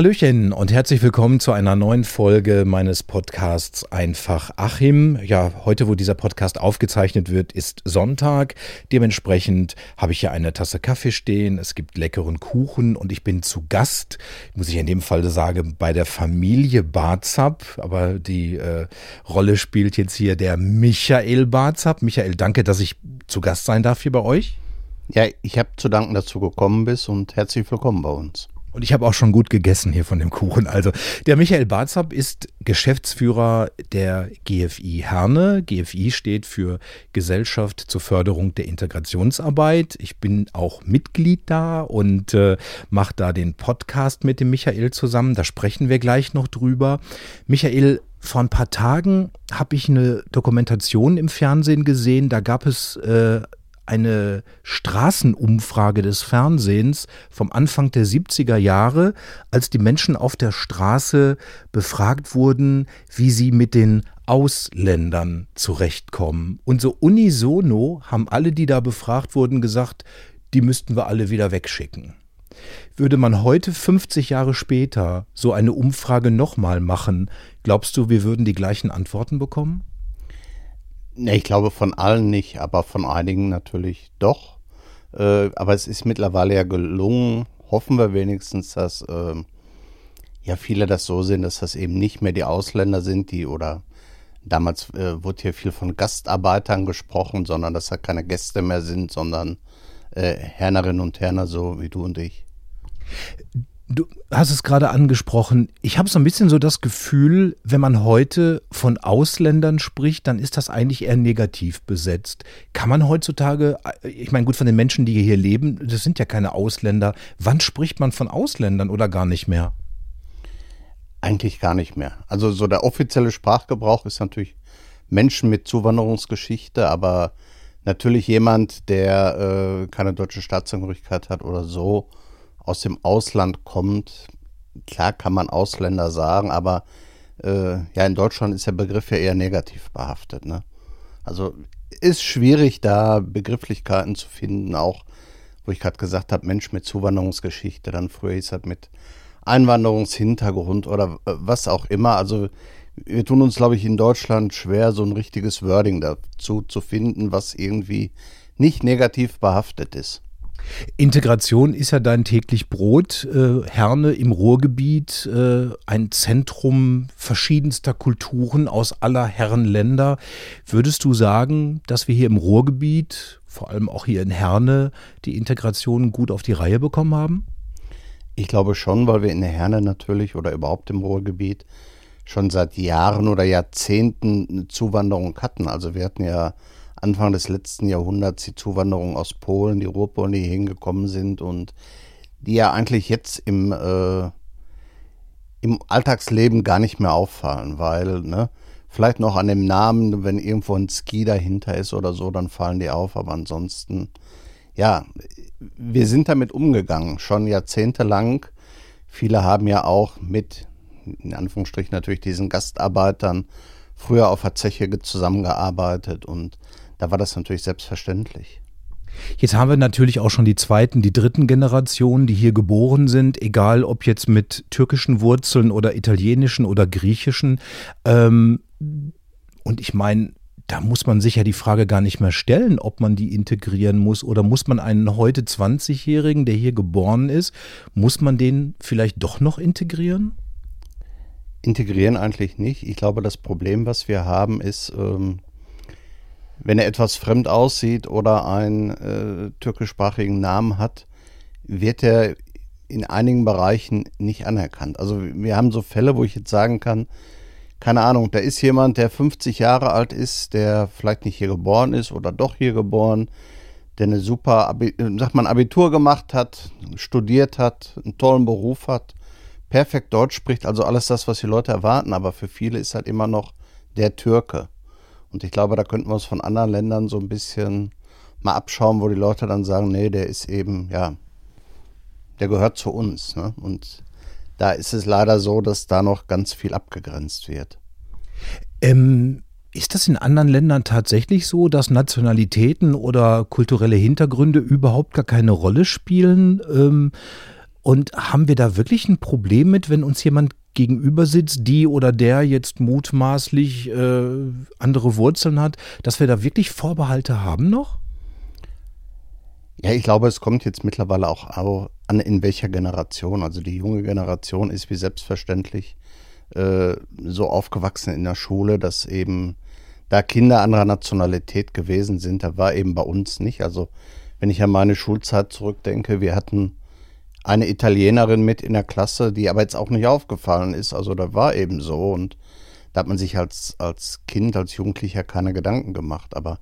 Hallöchen und herzlich willkommen zu einer neuen Folge meines Podcasts Einfach Achim. Ja, heute, wo dieser Podcast aufgezeichnet wird, ist Sonntag. Dementsprechend habe ich hier eine Tasse Kaffee stehen. Es gibt leckeren Kuchen und ich bin zu Gast, muss ich in dem Fall sagen, bei der Familie Barzap. Aber die äh, Rolle spielt jetzt hier der Michael Barzap. Michael, danke, dass ich zu Gast sein darf hier bei euch. Ja, ich habe zu danken, dass du gekommen bist und herzlich willkommen bei uns. Und ich habe auch schon gut gegessen hier von dem Kuchen. Also der Michael Barzap ist Geschäftsführer der GFI Herne. GFI steht für Gesellschaft zur Förderung der Integrationsarbeit. Ich bin auch Mitglied da und äh, mache da den Podcast mit dem Michael zusammen. Da sprechen wir gleich noch drüber. Michael, vor ein paar Tagen habe ich eine Dokumentation im Fernsehen gesehen. Da gab es äh, eine Straßenumfrage des Fernsehens vom Anfang der 70er Jahre, als die Menschen auf der Straße befragt wurden, wie sie mit den Ausländern zurechtkommen. Und so unisono haben alle, die da befragt wurden, gesagt, die müssten wir alle wieder wegschicken. Würde man heute 50 Jahre später so eine Umfrage nochmal machen, glaubst du, wir würden die gleichen Antworten bekommen? Ne, ich glaube von allen nicht, aber von einigen natürlich doch. Äh, aber es ist mittlerweile ja gelungen, hoffen wir wenigstens, dass äh, ja viele das so sehen, dass das eben nicht mehr die Ausländer sind, die oder damals äh, wurde hier viel von Gastarbeitern gesprochen, sondern dass da keine Gäste mehr sind, sondern äh, Hernerinnen und Herner so wie du und ich. Du hast es gerade angesprochen. Ich habe so ein bisschen so das Gefühl, wenn man heute von Ausländern spricht, dann ist das eigentlich eher negativ besetzt. Kann man heutzutage, ich meine, gut, von den Menschen, die hier leben, das sind ja keine Ausländer. Wann spricht man von Ausländern oder gar nicht mehr? Eigentlich gar nicht mehr. Also so der offizielle Sprachgebrauch ist natürlich Menschen mit Zuwanderungsgeschichte, aber natürlich jemand, der äh, keine deutsche Staatsangehörigkeit hat oder so aus dem Ausland kommt, klar kann man Ausländer sagen, aber äh, ja, in Deutschland ist der Begriff ja eher negativ behaftet. Ne? Also ist schwierig, da Begrifflichkeiten zu finden, auch wo ich gerade gesagt habe, Mensch mit Zuwanderungsgeschichte, dann früher hieß das mit Einwanderungshintergrund oder äh, was auch immer. Also wir tun uns, glaube ich, in Deutschland schwer, so ein richtiges Wording dazu zu finden, was irgendwie nicht negativ behaftet ist. Integration ist ja dein täglich Brot. Äh, Herne im Ruhrgebiet, äh, ein Zentrum verschiedenster Kulturen aus aller Herren Länder. Würdest du sagen, dass wir hier im Ruhrgebiet, vor allem auch hier in Herne, die Integration gut auf die Reihe bekommen haben? Ich glaube schon, weil wir in der Herne natürlich oder überhaupt im Ruhrgebiet schon seit Jahren oder Jahrzehnten eine Zuwanderung hatten. Also wir hatten ja Anfang des letzten Jahrhunderts die Zuwanderung aus Polen, die Ruhrpolen, die hingekommen sind und die ja eigentlich jetzt im, äh, im Alltagsleben gar nicht mehr auffallen, weil, ne, vielleicht noch an dem Namen, wenn irgendwo ein Ski dahinter ist oder so, dann fallen die auf, aber ansonsten, ja, wir sind damit umgegangen, schon jahrzehntelang. Viele haben ja auch mit, in Anführungsstrichen natürlich diesen Gastarbeitern, früher auf der Zeche zusammengearbeitet und da war das natürlich selbstverständlich. Jetzt haben wir natürlich auch schon die zweiten, die dritten Generationen, die hier geboren sind, egal ob jetzt mit türkischen Wurzeln oder italienischen oder griechischen. Ähm, und ich meine, da muss man sich ja die Frage gar nicht mehr stellen, ob man die integrieren muss oder muss man einen heute 20-Jährigen, der hier geboren ist, muss man den vielleicht doch noch integrieren? Integrieren eigentlich nicht. Ich glaube, das Problem, was wir haben, ist, ähm, wenn er etwas fremd aussieht oder einen äh, türkischsprachigen Namen hat, wird er in einigen Bereichen nicht anerkannt. Also wir haben so Fälle, wo ich jetzt sagen kann, keine Ahnung, da ist jemand, der 50 Jahre alt ist, der vielleicht nicht hier geboren ist oder doch hier geboren, der eine super, Abi sagt man, Abitur gemacht hat, studiert hat, einen tollen Beruf hat, perfekt Deutsch spricht, also alles das, was die Leute erwarten, aber für viele ist halt immer noch der Türke. Und ich glaube, da könnten wir uns von anderen Ländern so ein bisschen mal abschauen, wo die Leute dann sagen, nee, der ist eben, ja, der gehört zu uns. Ne? Und da ist es leider so, dass da noch ganz viel abgegrenzt wird. Ähm, ist das in anderen Ländern tatsächlich so, dass Nationalitäten oder kulturelle Hintergründe überhaupt gar keine Rolle spielen? Ähm, Und haben wir da wirklich ein Problem mit, wenn uns jemand gegenüber sitzt, die oder der jetzt mutmaßlich äh, andere Wurzeln hat, dass wir da wirklich Vorbehalte haben noch? Ja, ich glaube, es kommt jetzt mittlerweile auch an, in welcher Generation. Also die junge Generation ist wie selbstverständlich äh, so aufgewachsen in der Schule, dass eben da Kinder anderer Nationalität gewesen sind. Da war eben bei uns nicht. Also wenn ich an meine Schulzeit zurückdenke, wir hatten eine Italienerin mit in der Klasse, die aber jetzt auch nicht aufgefallen ist. Also da war eben so und da hat man sich als, als Kind, als Jugendlicher keine Gedanken gemacht. Aber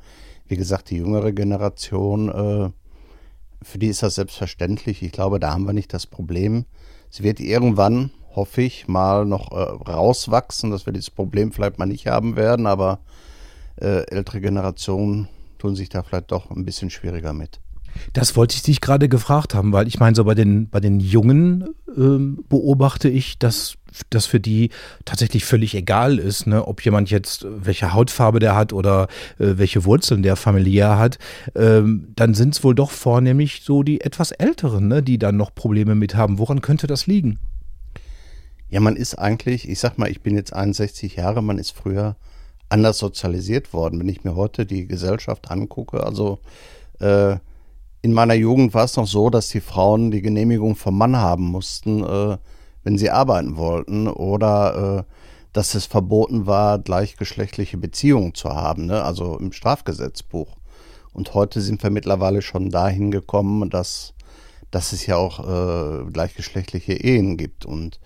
wie gesagt, die jüngere Generation, äh, für die ist das selbstverständlich. Ich glaube, da haben wir nicht das Problem. Es wird irgendwann, hoffe ich, mal noch äh, rauswachsen, dass wir dieses Problem vielleicht mal nicht haben werden, aber äh, ältere Generationen tun sich da vielleicht doch ein bisschen schwieriger mit. Das wollte ich dich gerade gefragt haben, weil ich meine, so bei den, bei den Jungen ähm, beobachte ich, dass das für die tatsächlich völlig egal ist, ne? ob jemand jetzt welche Hautfarbe der hat oder äh, welche Wurzeln der familiär hat, ähm, dann sind es wohl doch vornehmlich so die etwas Älteren, ne? die dann noch Probleme mit haben. Woran könnte das liegen? Ja, man ist eigentlich, ich sag mal, ich bin jetzt 61 Jahre, man ist früher anders sozialisiert worden. Wenn ich mir heute die Gesellschaft angucke, also äh, in meiner Jugend war es noch so, dass die Frauen die Genehmigung vom Mann haben mussten, äh, wenn sie arbeiten wollten, oder äh, dass es verboten war, gleichgeschlechtliche Beziehungen zu haben, ne? also im Strafgesetzbuch. Und heute sind wir mittlerweile schon dahin gekommen, dass, dass es ja auch äh, gleichgeschlechtliche Ehen gibt. Und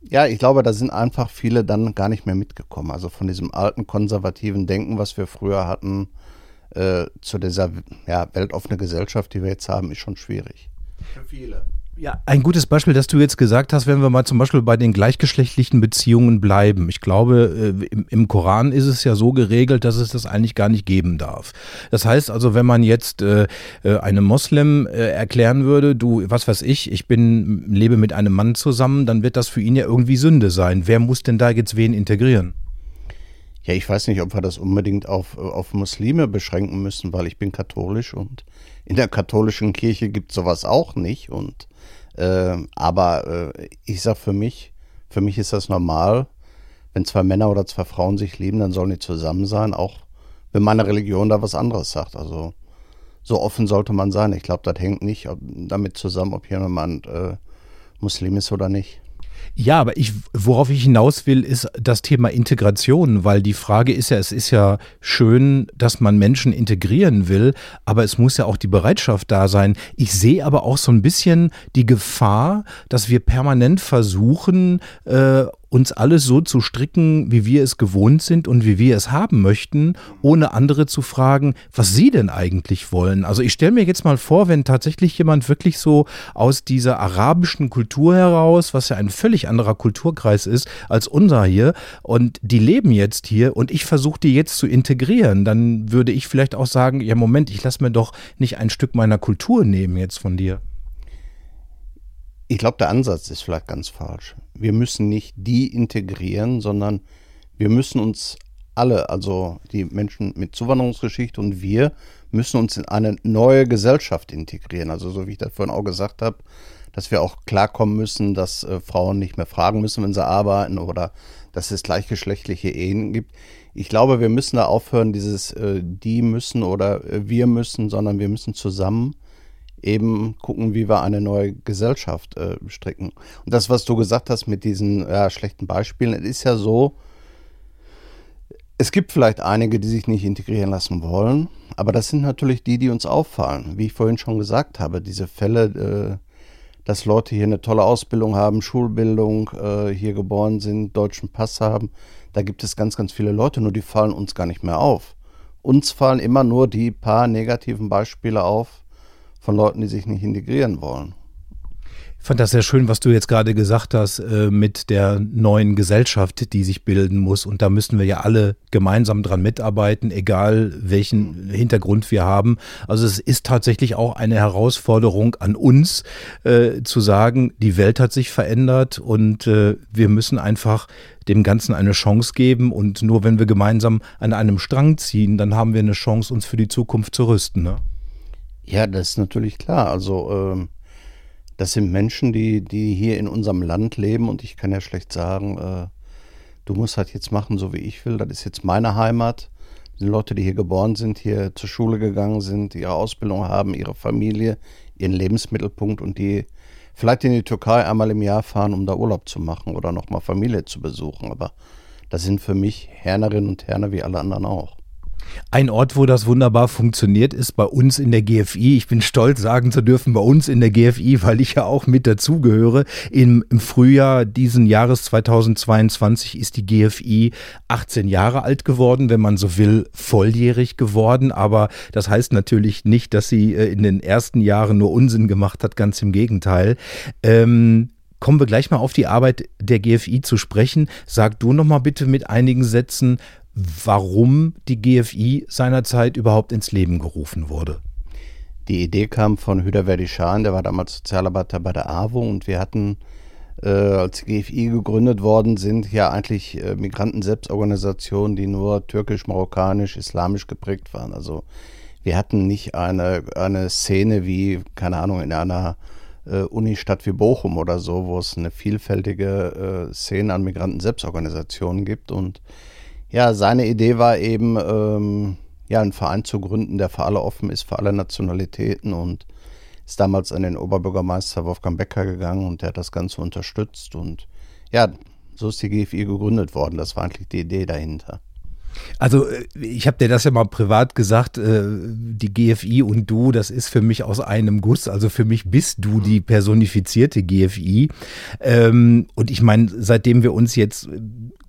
ja, ich glaube, da sind einfach viele dann gar nicht mehr mitgekommen. Also von diesem alten konservativen Denken, was wir früher hatten, äh, zu dieser ja, weltoffene Gesellschaft, die wir jetzt haben, ist schon schwierig. Für viele. Ja, ein gutes Beispiel, das du jetzt gesagt hast, wenn wir mal zum Beispiel bei den gleichgeschlechtlichen Beziehungen bleiben. Ich glaube, äh, im, im, Koran ist es ja so geregelt, dass es das eigentlich gar nicht geben darf. Das heißt also, wenn man jetzt äh, äh einem Moslem äh, erklären würde, du, was weiß ich, ich bin, lebe mit einem Mann zusammen, dann wird das für ihn ja irgendwie Sünde sein. Wer muss denn da jetzt wen integrieren? Ja, ich weiß nicht, ob wir das unbedingt auf, auf Muslime beschränken müssen, weil ich bin katholisch und in der katholischen Kirche gibt sowas auch nicht. Und äh, aber äh, ich sag für mich, für mich ist das normal, wenn zwei Männer oder zwei Frauen sich lieben, dann sollen die zusammen sein, auch wenn meine Religion da was anderes sagt. Also so offen sollte man sein. Ich glaube, das hängt nicht damit zusammen, ob jemand äh, Muslim ist oder nicht. Ja, aber ich, worauf ich hinaus will, ist das Thema Integration, weil die Frage ist ja, es ist ja schön, dass man Menschen integrieren will, aber es muss ja auch die Bereitschaft da sein. Ich sehe aber auch so ein bisschen die Gefahr, dass wir permanent versuchen, äh, uns alles so zu stricken, wie wir es gewohnt sind und wie wir es haben möchten, ohne andere zu fragen, was sie denn eigentlich wollen. Also ich stelle mir jetzt mal vor, wenn tatsächlich jemand wirklich so aus dieser arabischen Kultur heraus, was ja ein völlig anderer Kulturkreis ist als unser hier, und die leben jetzt hier und ich versuche die jetzt zu integrieren, dann würde ich vielleicht auch sagen, ja Moment, ich lasse mir doch nicht ein Stück meiner Kultur nehmen jetzt von dir. Ich glaube, der Ansatz ist vielleicht ganz falsch. Wir müssen nicht die integrieren, sondern wir müssen uns alle, also die Menschen mit Zuwanderungsgeschichte und wir, müssen uns in eine neue Gesellschaft integrieren. Also so wie ich das vorhin auch gesagt habe, dass wir auch klarkommen müssen, dass äh, Frauen nicht mehr fragen müssen, wenn sie arbeiten oder dass es gleichgeschlechtliche Ehen gibt. Ich glaube, wir müssen da aufhören, dieses äh, die müssen oder äh, wir müssen, sondern wir müssen zusammen eben gucken, wie wir eine neue Gesellschaft äh, stricken. Und das, was du gesagt hast mit diesen ja, schlechten Beispielen, es ist ja so, es gibt vielleicht einige, die sich nicht integrieren lassen wollen, aber das sind natürlich die, die uns auffallen. Wie ich vorhin schon gesagt habe, diese Fälle, äh, dass Leute hier eine tolle Ausbildung haben, Schulbildung, äh, hier geboren sind, deutschen Pass haben, da gibt es ganz, ganz viele Leute, nur die fallen uns gar nicht mehr auf. Uns fallen immer nur die paar negativen Beispiele auf, von Leuten, die sich nicht integrieren wollen. Ich fand das sehr schön, was du jetzt gerade gesagt hast äh, mit der neuen Gesellschaft, die sich bilden muss. Und da müssen wir ja alle gemeinsam dran mitarbeiten, egal welchen Hintergrund wir haben. Also es ist tatsächlich auch eine Herausforderung an uns, äh, zu sagen, die Welt hat sich verändert und äh, wir müssen einfach dem Ganzen eine Chance geben. Und nur wenn wir gemeinsam an einem Strang ziehen, dann haben wir eine Chance, uns für die Zukunft zu rüsten. Ne? Ja, das ist natürlich klar. Also ähm, Das sind Menschen, die, die hier in unserem Land leben und ich kann ja schlecht sagen, äh, du musst halt jetzt machen, so wie ich will. Das ist jetzt meine Heimat. Sind Leute, die hier geboren sind, hier zur Schule gegangen sind, ihre Ausbildung haben, ihre Familie, ihren Lebensmittelpunkt und die vielleicht in die Türkei einmal im Jahr fahren, um da Urlaub zu machen oder nochmal Familie zu besuchen. Aber das sind für mich Hernerinnen und Herner wie alle anderen auch. Ein Ort, wo das wunderbar funktioniert, ist bei uns in der GFI. Ich bin stolz, sagen zu dürfen, bei uns in der GFI, weil ich ja auch mit dazugehöre. Im, Im Frühjahr diesen Jahres 2022 ist die GFI 18 Jahre alt geworden, wenn man so will, volljährig geworden. Aber das heißt natürlich nicht, dass sie äh, in den ersten Jahren nur Unsinn gemacht hat, ganz im Gegenteil. Ähm, kommen wir gleich mal auf die Arbeit der GFI zu sprechen. Sag du noch mal bitte mit einigen Sätzen, warum die GFI seinerzeit überhaupt ins Leben gerufen wurde. Die Idee kam von Hüder Verdischan, der war damals Sozialarbeiter bei der AWO und wir hatten, äh, als die GFI gegründet worden sind, ja eigentlich äh, Migranten-Selbstorganisationen, die nur türkisch, marokkanisch, islamisch geprägt waren. Also wir hatten nicht eine, eine Szene wie, keine Ahnung, in einer äh, Unistadt wie Bochum oder so, wo es eine vielfältige äh, Szene an Migranten-Selbstorganisationen gibt und ja, seine Idee war eben, ähm, ja, einen Verein zu gründen, der für alle offen ist, für alle Nationalitäten und ist damals an den Oberbürgermeister Wolfgang Becker gegangen und der hat das Ganze unterstützt und ja, so ist die GFI gegründet worden. Das war eigentlich die Idee dahinter. Also äh, ich habe dir das ja mal privat gesagt, äh, die GFI und du, das ist für mich aus einem Guss. Also für mich bist du die personifizierte GFI. Ähm, und ich meine, seitdem wir uns jetzt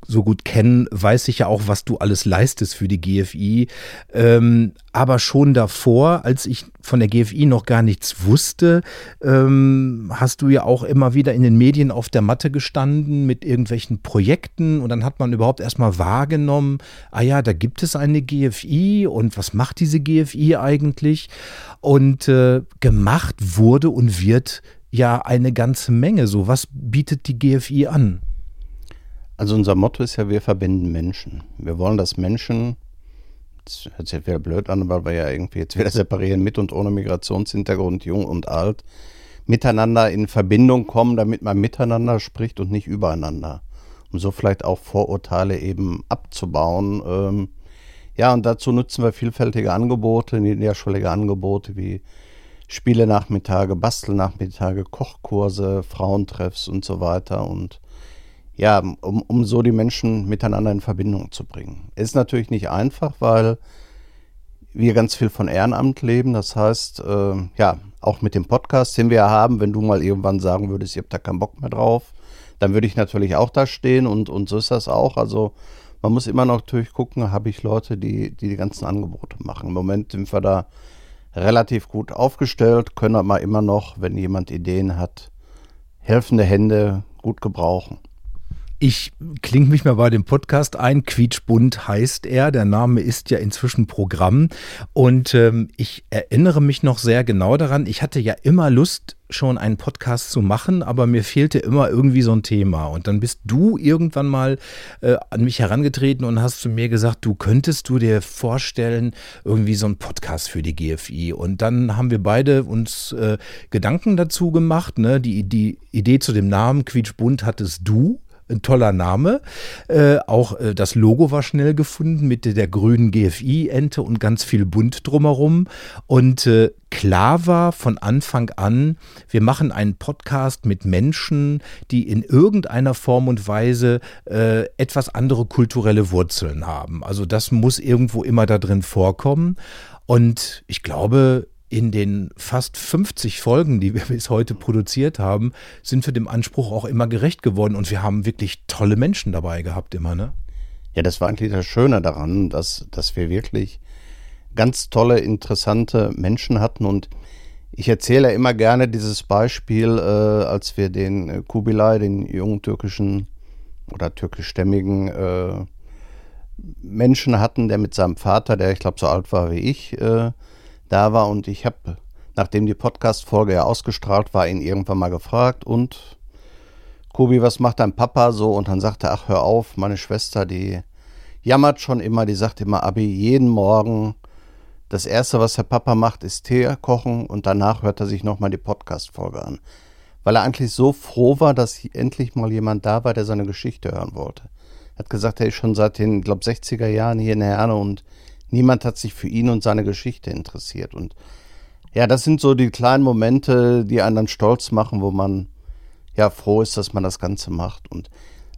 so gut kennen, weiß ich ja auch, was du alles leistest für die GFI. Ähm, aber schon davor, als ich von der GFI noch gar nichts wusste, ähm, hast du ja auch immer wieder in den Medien auf der Matte gestanden mit irgendwelchen Projekten und dann hat man überhaupt erstmal wahrgenommen, ah ja, da gibt es eine GFI und was macht diese GFI eigentlich? Und äh, gemacht wurde und wird ja eine ganze Menge. So, was bietet die GFI an? Also unser Motto ist ja, wir verbinden Menschen. Wir wollen, dass Menschen, das hört sich jetzt wieder blöd an, weil wir ja irgendwie jetzt wieder separieren, mit und ohne Migrationshintergrund, jung und alt, miteinander in Verbindung kommen, damit man miteinander spricht und nicht übereinander. Um so vielleicht auch Vorurteile eben abzubauen. Ähm, ja, und dazu nutzen wir vielfältige Angebote, niederschwellige Angebote wie Spielenachmittage, Bastelnachmittage, Kochkurse, Frauentreffs und so weiter. Und ja, um, um so die Menschen miteinander in Verbindung zu bringen. Ist natürlich nicht einfach, weil wir ganz viel von Ehrenamt leben. Das heißt, äh, ja, auch mit dem Podcast, den wir haben, wenn du mal irgendwann sagen würdest, ihr habt da keinen Bock mehr drauf, dann würde ich natürlich auch da stehen und, und so ist das auch. Also man muss immer noch natürlich gucken, habe ich Leute, die, die die ganzen Angebote machen. Im Moment sind wir da relativ gut aufgestellt, können aber immer noch, wenn jemand Ideen hat, helfende Hände gut gebrauchen. Ich klinge mich mal bei dem Podcast ein. Quietschbunt heißt er. Der Name ist ja inzwischen Programm. Und ähm, ich erinnere mich noch sehr genau daran. Ich hatte ja immer Lust, schon einen Podcast zu machen, aber mir fehlte immer irgendwie so ein Thema. Und dann bist du irgendwann mal äh, an mich herangetreten und hast zu mir gesagt, du könntest du dir vorstellen, irgendwie so einen Podcast für die GFI. Und dann haben wir beide uns äh, Gedanken dazu gemacht. Ne? Die, die Idee zu dem Namen Quietschbunt hattest du ein toller Name. Äh, auch äh, das Logo war schnell gefunden mit der grünen GFI-Ente und ganz viel bunt drumherum. Und äh, klar war von Anfang an, wir machen einen Podcast mit Menschen, die in irgendeiner Form und Weise äh, etwas andere kulturelle Wurzeln haben. Also das muss irgendwo immer da drin vorkommen. Und ich glaube, in den fast 50 Folgen, die wir bis heute produziert haben, sind wir dem Anspruch auch immer gerecht geworden und wir haben wirklich tolle Menschen dabei gehabt immer, ne? Ja, das war eigentlich das Schöne daran, dass, dass wir wirklich ganz tolle, interessante Menschen hatten und ich erzähle immer gerne dieses Beispiel, äh, als wir den äh, Kubilay, den jungen türkischen oder türkischstämmigen äh, Menschen hatten, der mit seinem Vater, der ich glaube so alt war wie ich, äh, da war und ich habe, nachdem die Podcast-Folge ja ausgestrahlt war, ihn irgendwann mal gefragt und Kobi, was macht dein Papa so? Und dann sagte er, ach hör auf, meine Schwester, die jammert schon immer, die sagt immer, Abi, jeden Morgen, das Erste, was der Papa macht, ist Tee kochen und danach hört er sich nochmal die Podcast-Folge an. weil er eigentlich so froh war, dass endlich mal jemand da war, der seine Geschichte hören wollte. Er hat gesagt, er ist schon seit den, glaube 60er Jahren hier in Herne und niemand hat sich für ihn und seine Geschichte interessiert. Und ja, das sind so die kleinen Momente, die einen dann stolz machen, wo man ja froh ist, dass man das Ganze macht. Und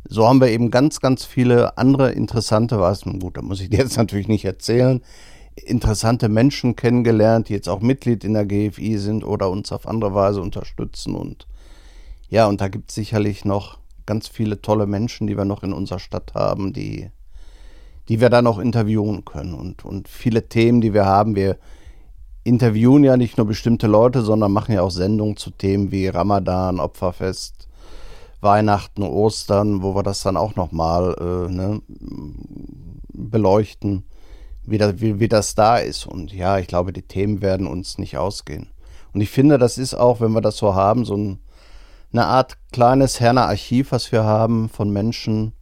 so haben wir eben ganz, ganz viele andere interessante, was, gut, da muss ich dir jetzt natürlich nicht erzählen, interessante Menschen kennengelernt, die jetzt auch Mitglied in der GFI sind oder uns auf andere Weise unterstützen. Und ja, und da gibt es sicherlich noch ganz viele tolle Menschen, die wir noch in unserer Stadt haben, die, die wir dann noch interviewen können. Und, und viele Themen, die wir haben, wir interviewen ja nicht nur bestimmte Leute, sondern machen ja auch Sendungen zu Themen wie Ramadan, Opferfest, Weihnachten, Ostern, wo wir das dann auch nochmal äh, ne, beleuchten wie, das, wie, wie das da ist. Und ja, ich glaube, die Themen werden uns nicht ausgehen. Und ich finde, das ist auch, wenn wir das so haben, so ein, eine Art kleines Herner Archiv, was wir haben von Menschen,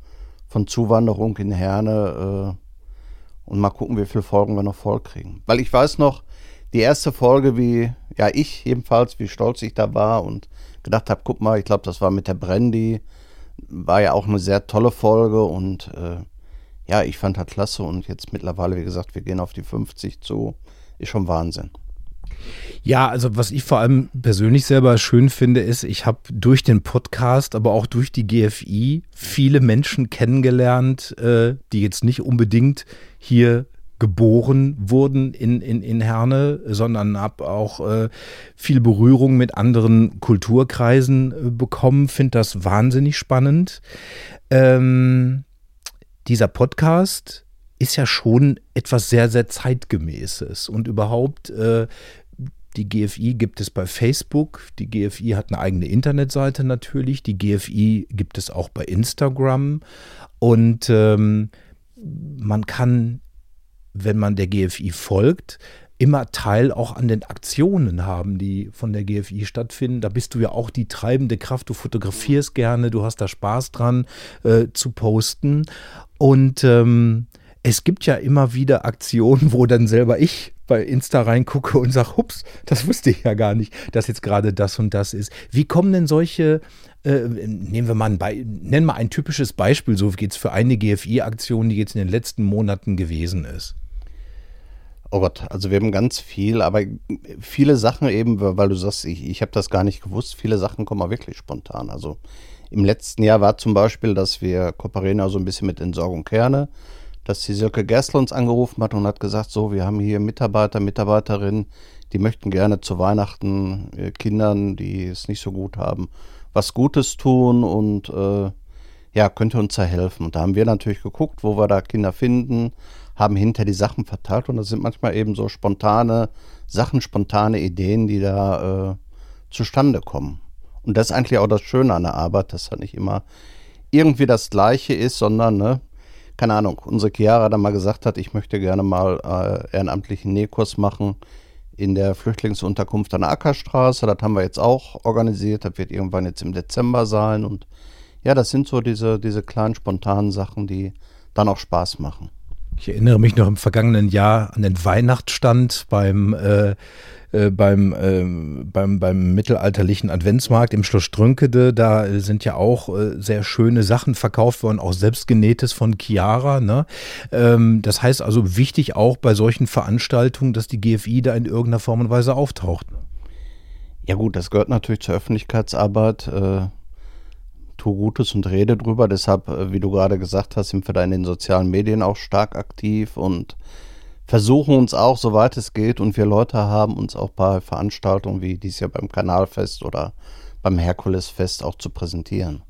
von Zuwanderung in Herne. Äh, und mal gucken, wie viele Folgen wir noch voll kriegen. Weil ich weiß noch, die erste Folge, wie, ja, ich jedenfalls, wie stolz ich da war und gedacht habe, guck mal, ich glaube, das war mit der Brandy, war ja auch eine sehr tolle Folge und äh, ja, ich fand das klasse und jetzt mittlerweile, wie gesagt, wir gehen auf die 50 zu, ist schon Wahnsinn. Ja, also was ich vor allem persönlich selber schön finde, ist, ich habe durch den Podcast, aber auch durch die GFI viele Menschen kennengelernt, äh, die jetzt nicht unbedingt hier geboren wurden in, in, in Herne, sondern habe auch äh, viel Berührung mit anderen Kulturkreisen äh, bekommen, finde das wahnsinnig spannend. Ähm, dieser Podcast ist ja schon etwas sehr, sehr zeitgemäßes und überhaupt äh, die GFI gibt es bei Facebook, die GFI hat eine eigene Internetseite natürlich, die GFI gibt es auch bei Instagram und ähm, man kann, wenn man der GFI folgt, immer Teil auch an den Aktionen haben, die von der GFI stattfinden. Da bist du ja auch die treibende Kraft. Du fotografierst gerne, du hast da Spaß dran äh, zu posten. Und ähm, es gibt ja immer wieder Aktionen, wo dann selber ich bei Insta reingucke und sage, hups, das wusste ich ja gar nicht, dass jetzt gerade das und das ist. Wie kommen denn solche, äh, nehmen wir mal ein, Be nennen wir ein typisches Beispiel, so geht es für eine GFI-Aktion, die jetzt in den letzten Monaten gewesen ist. Oh Gott, also wir haben ganz viel, aber viele Sachen eben, weil du sagst, ich, ich habe das gar nicht gewusst, viele Sachen kommen auch wirklich spontan. Also im letzten Jahr war zum Beispiel, dass wir kooperieren also ein bisschen mit Entsorgung Kerne, dass die Silke Gessler uns angerufen hat und hat gesagt, so, wir haben hier Mitarbeiter, Mitarbeiterinnen, die möchten gerne zu Weihnachten äh, Kindern, die es nicht so gut haben, was Gutes tun und äh, ja, könnte uns da helfen. Und da haben wir natürlich geguckt, wo wir da Kinder finden, haben hinter die Sachen verteilt und das sind manchmal eben so spontane Sachen, spontane Ideen, die da äh, zustande kommen. Und das ist eigentlich auch das Schöne an der Arbeit, dass da nicht immer irgendwie das Gleiche ist, sondern, ne, keine Ahnung, unsere Chiara da mal gesagt hat, ich möchte gerne mal äh, ehrenamtlichen Nähkurs machen in der Flüchtlingsunterkunft an der Ackerstraße. Das haben wir jetzt auch organisiert. Das wird irgendwann jetzt im Dezember sein. Und ja, das sind so diese, diese kleinen spontanen Sachen, die dann auch Spaß machen. Ich erinnere mich noch im vergangenen Jahr an den Weihnachtsstand beim, äh, äh, beim, äh, beim, beim mittelalterlichen Adventsmarkt im Schloss Strünkede. Da sind ja auch äh, sehr schöne Sachen verkauft worden, auch selbstgenähtes von Chiara. Ne? Ähm, das heißt also wichtig auch bei solchen Veranstaltungen, dass die GFI da in irgendeiner Form und Weise auftaucht. Ja gut, das gehört natürlich zur Öffentlichkeitsarbeit. Tu Gutes und rede drüber. Deshalb, äh, wie du gerade gesagt hast, sind wir da in den sozialen Medien auch stark aktiv und versuchen uns auch, soweit es geht, und wir Leute haben uns auch bei Veranstaltungen wie dies Jahr beim Kanalfest oder beim Herkulesfest auch zu präsentieren.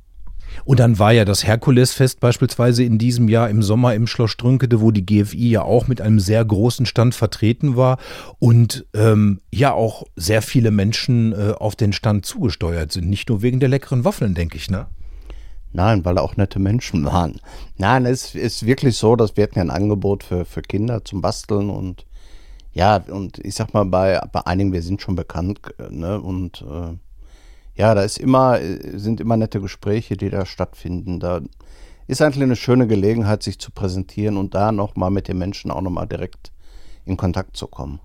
Und dann war ja das Herkulesfest beispielsweise in diesem Jahr im Sommer im Schloss Strünkede, wo die GFI ja auch mit einem sehr großen Stand vertreten war und ähm, ja auch sehr viele Menschen äh, auf den Stand zugesteuert sind. Nicht nur wegen der leckeren Waffeln, denke ich, ne? Nein, weil da auch nette Menschen waren. Nein, es ist wirklich so, dass wir hatten ein Angebot für, für Kinder zum Basteln und ja, und ich sag mal, bei, bei einigen, wir sind schon bekannt, ne, und äh, ja, da ist immer, sind immer nette Gespräche, die da stattfinden. Da ist eigentlich eine schöne Gelegenheit, sich zu präsentieren und da nochmal mit den Menschen auch nochmal direkt in Kontakt zu kommen.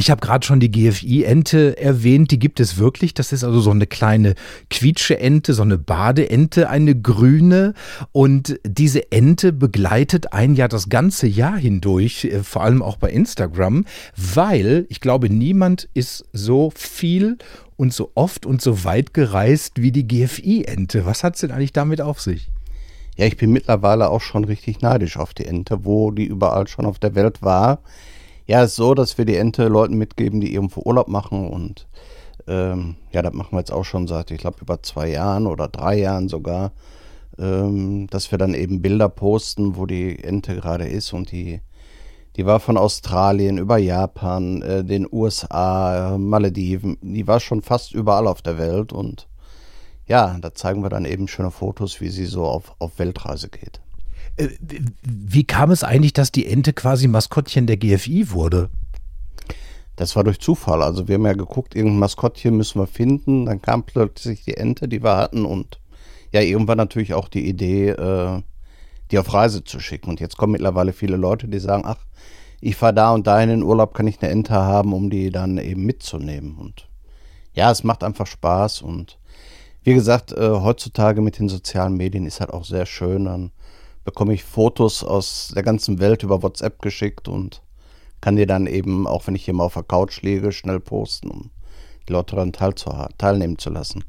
Ich habe gerade schon die GFI-Ente erwähnt, die gibt es wirklich. Das ist also so eine kleine Quietsche-Ente, so eine Badeente, eine grüne. Und diese Ente begleitet ein Jahr das ganze Jahr hindurch, äh, vor allem auch bei Instagram, weil ich glaube, niemand ist so viel und so oft und so weit gereist wie die GFI-Ente. Was hat es denn eigentlich damit auf sich? Ja, ich bin mittlerweile auch schon richtig neidisch auf die Ente, wo die überall schon auf der Welt war. Ja, ist so, dass wir die Ente Leuten mitgeben, die irgendwo Urlaub machen und ähm, ja, das machen wir jetzt auch schon seit, ich glaube, über zwei Jahren oder drei Jahren sogar, ähm, dass wir dann eben Bilder posten, wo die Ente gerade ist und die, die war von Australien über Japan, äh, den USA, Malediven, die war schon fast überall auf der Welt und ja, da zeigen wir dann eben schöne Fotos, wie sie so auf, auf Weltreise geht. Äh, wie kam es eigentlich, dass die Ente quasi Maskottchen der GFI wurde? Das war durch Zufall. Also wir haben ja geguckt, irgendein Maskottchen müssen wir finden. Dann kam plötzlich die Ente, die wir hatten und ja, irgendwann natürlich auch die Idee, äh, die auf Reise zu schicken. Und jetzt kommen mittlerweile viele Leute, die sagen, ach, ich fahre da und da in den Urlaub, kann ich eine Ente haben, um die dann eben mitzunehmen. Und ja, es macht einfach Spaß und wie gesagt, äh, heutzutage mit den sozialen Medien ist halt auch sehr schön. Dann bekomme ich Fotos aus der ganzen Welt über WhatsApp geschickt und kann die dann eben, auch wenn ich hier mal auf der Couch liege, schnell posten, um die Leute daran teil teilnehmen zu lassen.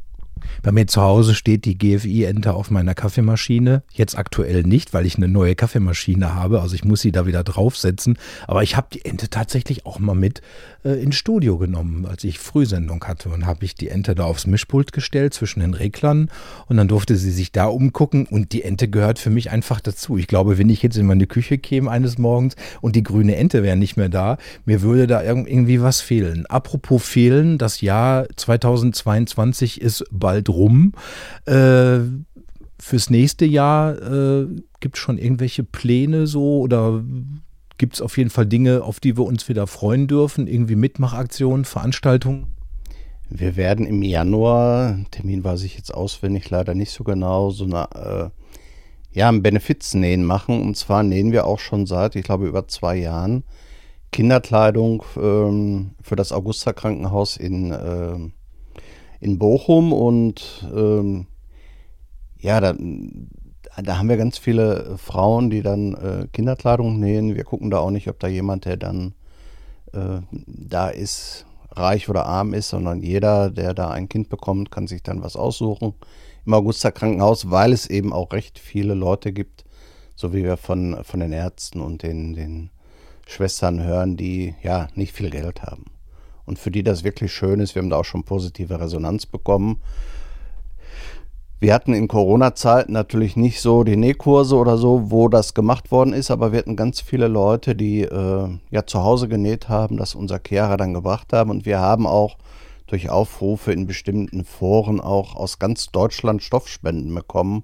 Bei mir zu Hause steht die GFI-Ente auf meiner Kaffeemaschine. Jetzt aktuell nicht, weil ich eine neue Kaffeemaschine habe. Also ich muss sie da wieder draufsetzen. Aber ich habe die Ente tatsächlich auch mal mit äh, ins Studio genommen, als ich Frühsendung hatte. Und habe ich die Ente da aufs Mischpult gestellt zwischen den Reglern. Und dann durfte sie sich da umgucken. Und die Ente gehört für mich einfach dazu. Ich glaube, wenn ich jetzt in meine Küche käme eines Morgens und die grüne Ente wäre nicht mehr da, mir würde da irgendwie was fehlen. Apropos fehlen, das Jahr 2022 ist bald bald rum. Äh, fürs nächste Jahr äh, gibt es schon irgendwelche Pläne so oder gibt es auf jeden Fall Dinge, auf die wir uns wieder freuen dürfen? Irgendwie Mitmachaktionen, Veranstaltungen? Wir werden im Januar, Termin weiß ich jetzt auswendig leider nicht so genau, so eine, äh, ja, ein Benefiznähen machen. Und zwar nähen wir auch schon seit, ich glaube, über zwei Jahren Kinderkleidung ähm, für das Augusta Krankenhaus in, äh, in Bochum und ähm, ja, da, da haben wir ganz viele Frauen, die dann äh, Kinderkleidung nähen. Wir gucken da auch nicht, ob da jemand, der dann äh, da ist, reich oder arm ist, sondern jeder, der da ein Kind bekommt, kann sich dann was aussuchen im Augusta Krankenhaus, weil es eben auch recht viele Leute gibt, so wie wir von, von den Ärzten und den, den Schwestern hören, die ja nicht viel Geld haben und für die das wirklich schön ist. Wir haben da auch schon positive Resonanz bekommen. Wir hatten in Corona-Zeiten natürlich nicht so die Nähkurse oder so, wo das gemacht worden ist, aber wir hatten ganz viele Leute, die äh, ja zu Hause genäht haben, das unser Kehrer dann gebracht haben und wir haben auch durch Aufrufe in bestimmten Foren auch aus ganz Deutschland Stoffspenden bekommen,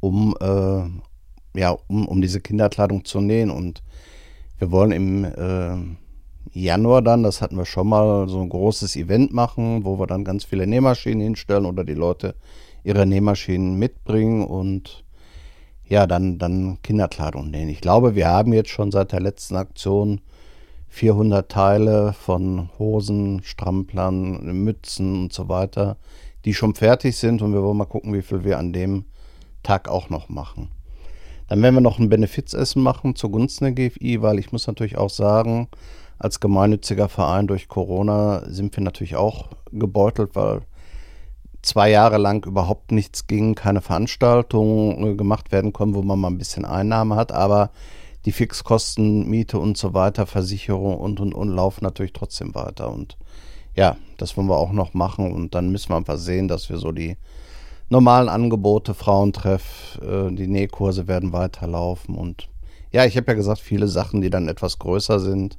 um, äh, ja, um, um diese Kinderkleidung zu nähen und wir wollen im äh, Januar dann, das hatten wir schon mal, so ein großes Event machen, wo wir dann ganz viele Nähmaschinen hinstellen oder die Leute ihre Nähmaschinen mitbringen und ja, dann, dann Kinderkleidung nähen. Ich glaube, wir haben jetzt schon seit der letzten Aktion 400 Teile von Hosen, Stramplern, Mützen und so weiter, die schon fertig sind und wir wollen mal gucken, wie viel wir an dem Tag auch noch machen. Dann werden wir noch ein Benefizessen machen zugunsten der GFI, weil ich muss natürlich auch sagen, als gemeinnütziger Verein durch Corona sind wir natürlich auch gebeutelt, weil zwei Jahre lang überhaupt nichts ging, keine Veranstaltungen äh, gemacht werden konnten, wo man mal ein bisschen Einnahme hat, aber die Fixkosten, Miete und so weiter, Versicherung und und und laufen natürlich trotzdem weiter. Und ja, das wollen wir auch noch machen. Und dann müssen wir einfach sehen, dass wir so die normalen Angebote, Frauentreff, äh, die Nähkurse werden weiterlaufen. Und ja, ich habe ja gesagt, viele Sachen, die dann etwas größer sind,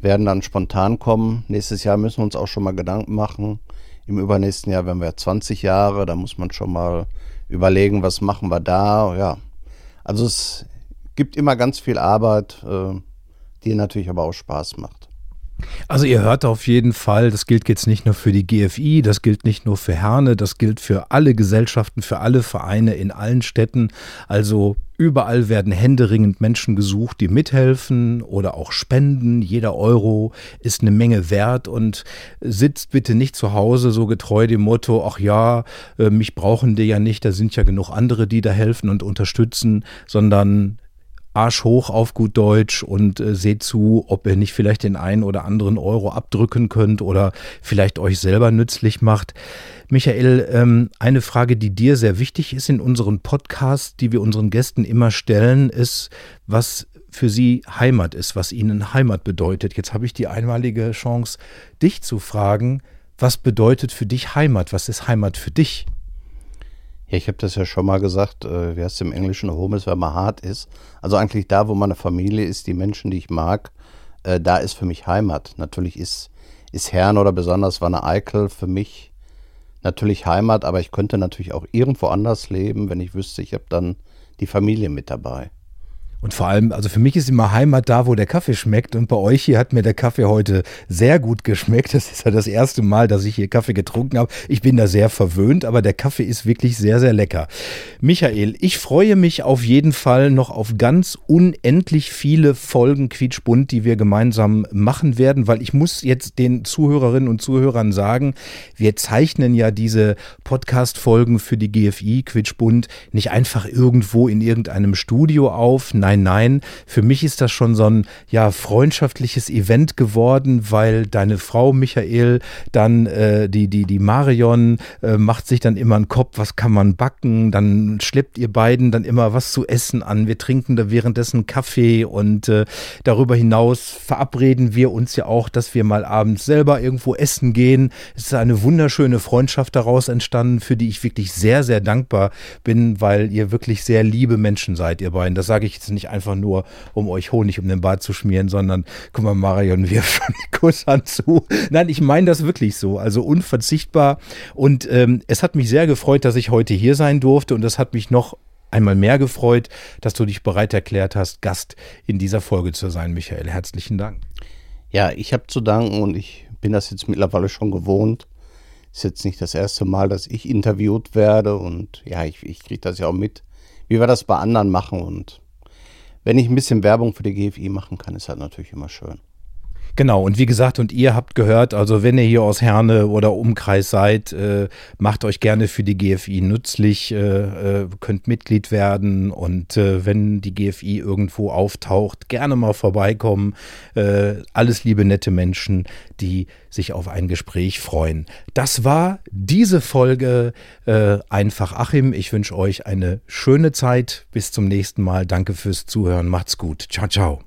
werden dann spontan kommen. Nächstes Jahr müssen wir uns auch schon mal Gedanken machen. Im übernächsten Jahr werden wir 20 Jahre, da muss man schon mal überlegen, was machen wir da. Ja, also es gibt immer ganz viel Arbeit, äh, die natürlich aber auch Spaß macht. Also ihr hört auf jeden Fall, das gilt jetzt nicht nur für die GFI, das gilt nicht nur für Herne, das gilt für alle Gesellschaften, für alle Vereine in allen Städten. Also überall werden händeringend Menschen gesucht, die mithelfen oder auch spenden. Jeder Euro ist eine Menge wert und sitzt bitte nicht zu Hause so getreu dem Motto, ach ja, äh, mich brauchen die ja nicht, da sind ja genug andere, die da helfen und unterstützen, sondern Arsch hoch auf gut Deutsch und äh, seht zu, ob ihr nicht vielleicht den einen oder anderen Euro abdrücken könnt oder vielleicht euch selber nützlich macht. Michael, ähm, eine Frage, die dir sehr wichtig ist in unseren Podcasts, die wir unseren Gästen immer stellen, ist, was für sie Heimat ist, was ihnen Heimat bedeutet. Jetzt habe ich die einmalige Chance, dich zu fragen, was bedeutet für dich Heimat? Was ist Heimat für dich? Ja, ich habe das ja schon mal gesagt, äh, wie heißt es im Englischen, Home ist, wenn man hart ist. Also eigentlich da, wo meine Familie ist, die Menschen, die ich mag, äh, da ist für mich Heimat. Natürlich ist, ist Herrn oder besonders Wanne Eickel für mich natürlich Heimat, aber ich könnte natürlich auch irgendwo anders leben, wenn ich wüsste, ich habe dann die Familie mit dabei. Und vor allem, also für mich ist immer Heimat da, wo der Kaffee schmeckt. Und bei euch hier hat mir der Kaffee heute sehr gut geschmeckt. Das ist ja das erste Mal, dass ich hier Kaffee getrunken habe. Ich bin da sehr verwöhnt, aber der Kaffee ist wirklich sehr, sehr lecker. Michael, ich freue mich auf jeden Fall noch auf ganz unendlich viele Folgen Quietschbunt, die wir gemeinsam machen werden, weil ich muss jetzt den Zuhörerinnen und Zuhörern sagen, wir zeichnen ja diese Podcast-Folgen für die GFI Quietschbunt nicht einfach irgendwo in irgendeinem Studio auf. Nein, Nein, nein. Für mich ist das schon so ein ja freundschaftliches Event geworden, weil deine Frau Michael dann äh, die die die Marion äh, macht sich dann immer einen Kopf, was kann man backen? Dann schleppt ihr beiden dann immer was zu essen an. Wir trinken da währenddessen Kaffee und äh, darüber hinaus verabreden wir uns ja auch, dass wir mal abends selber irgendwo essen gehen. Es ist eine wunderschöne Freundschaft daraus entstanden, für die ich wirklich sehr sehr dankbar bin, weil ihr wirklich sehr liebe Menschen seid, ihr beiden. Das sage ich jetzt nicht nicht einfach nur, um euch Honig um den Bart zu schmieren, sondern guck mal, Marion wirft schon die Kusshand zu. Nein, ich meine das wirklich so. Also unverzichtbar. Und ähm, es hat mich sehr gefreut, dass ich heute hier sein durfte. Und es hat mich noch einmal mehr gefreut, dass du dich bereit erklärt hast, Gast in dieser Folge zu sein, Michael. Herzlichen Dank. Ja, ich habe zu danken und ich bin das jetzt mittlerweile schon gewohnt. Ist jetzt nicht das erste Mal, dass ich interviewt werde und ja, ich, ich kriege das ja auch mit, wie wir das bei anderen machen und wenn ich ein bisschen Werbung für die GFI machen kann, ist das natürlich immer schön. Genau, und wie gesagt, und ihr habt gehört, also wenn ihr hier aus Herne oder Umkreis seid, äh, macht euch gerne für die GFI nützlich, äh, äh, könnt Mitglied werden und äh, wenn die GFI irgendwo auftaucht, gerne mal vorbeikommen. Äh, alles liebe, nette Menschen, die sich auf ein Gespräch freuen. Das war diese Folge Einfach Achim. Ich wünsche euch eine schöne Zeit. Bis zum nächsten Mal. Danke fürs Zuhören. Macht's gut. Ciao, ciao.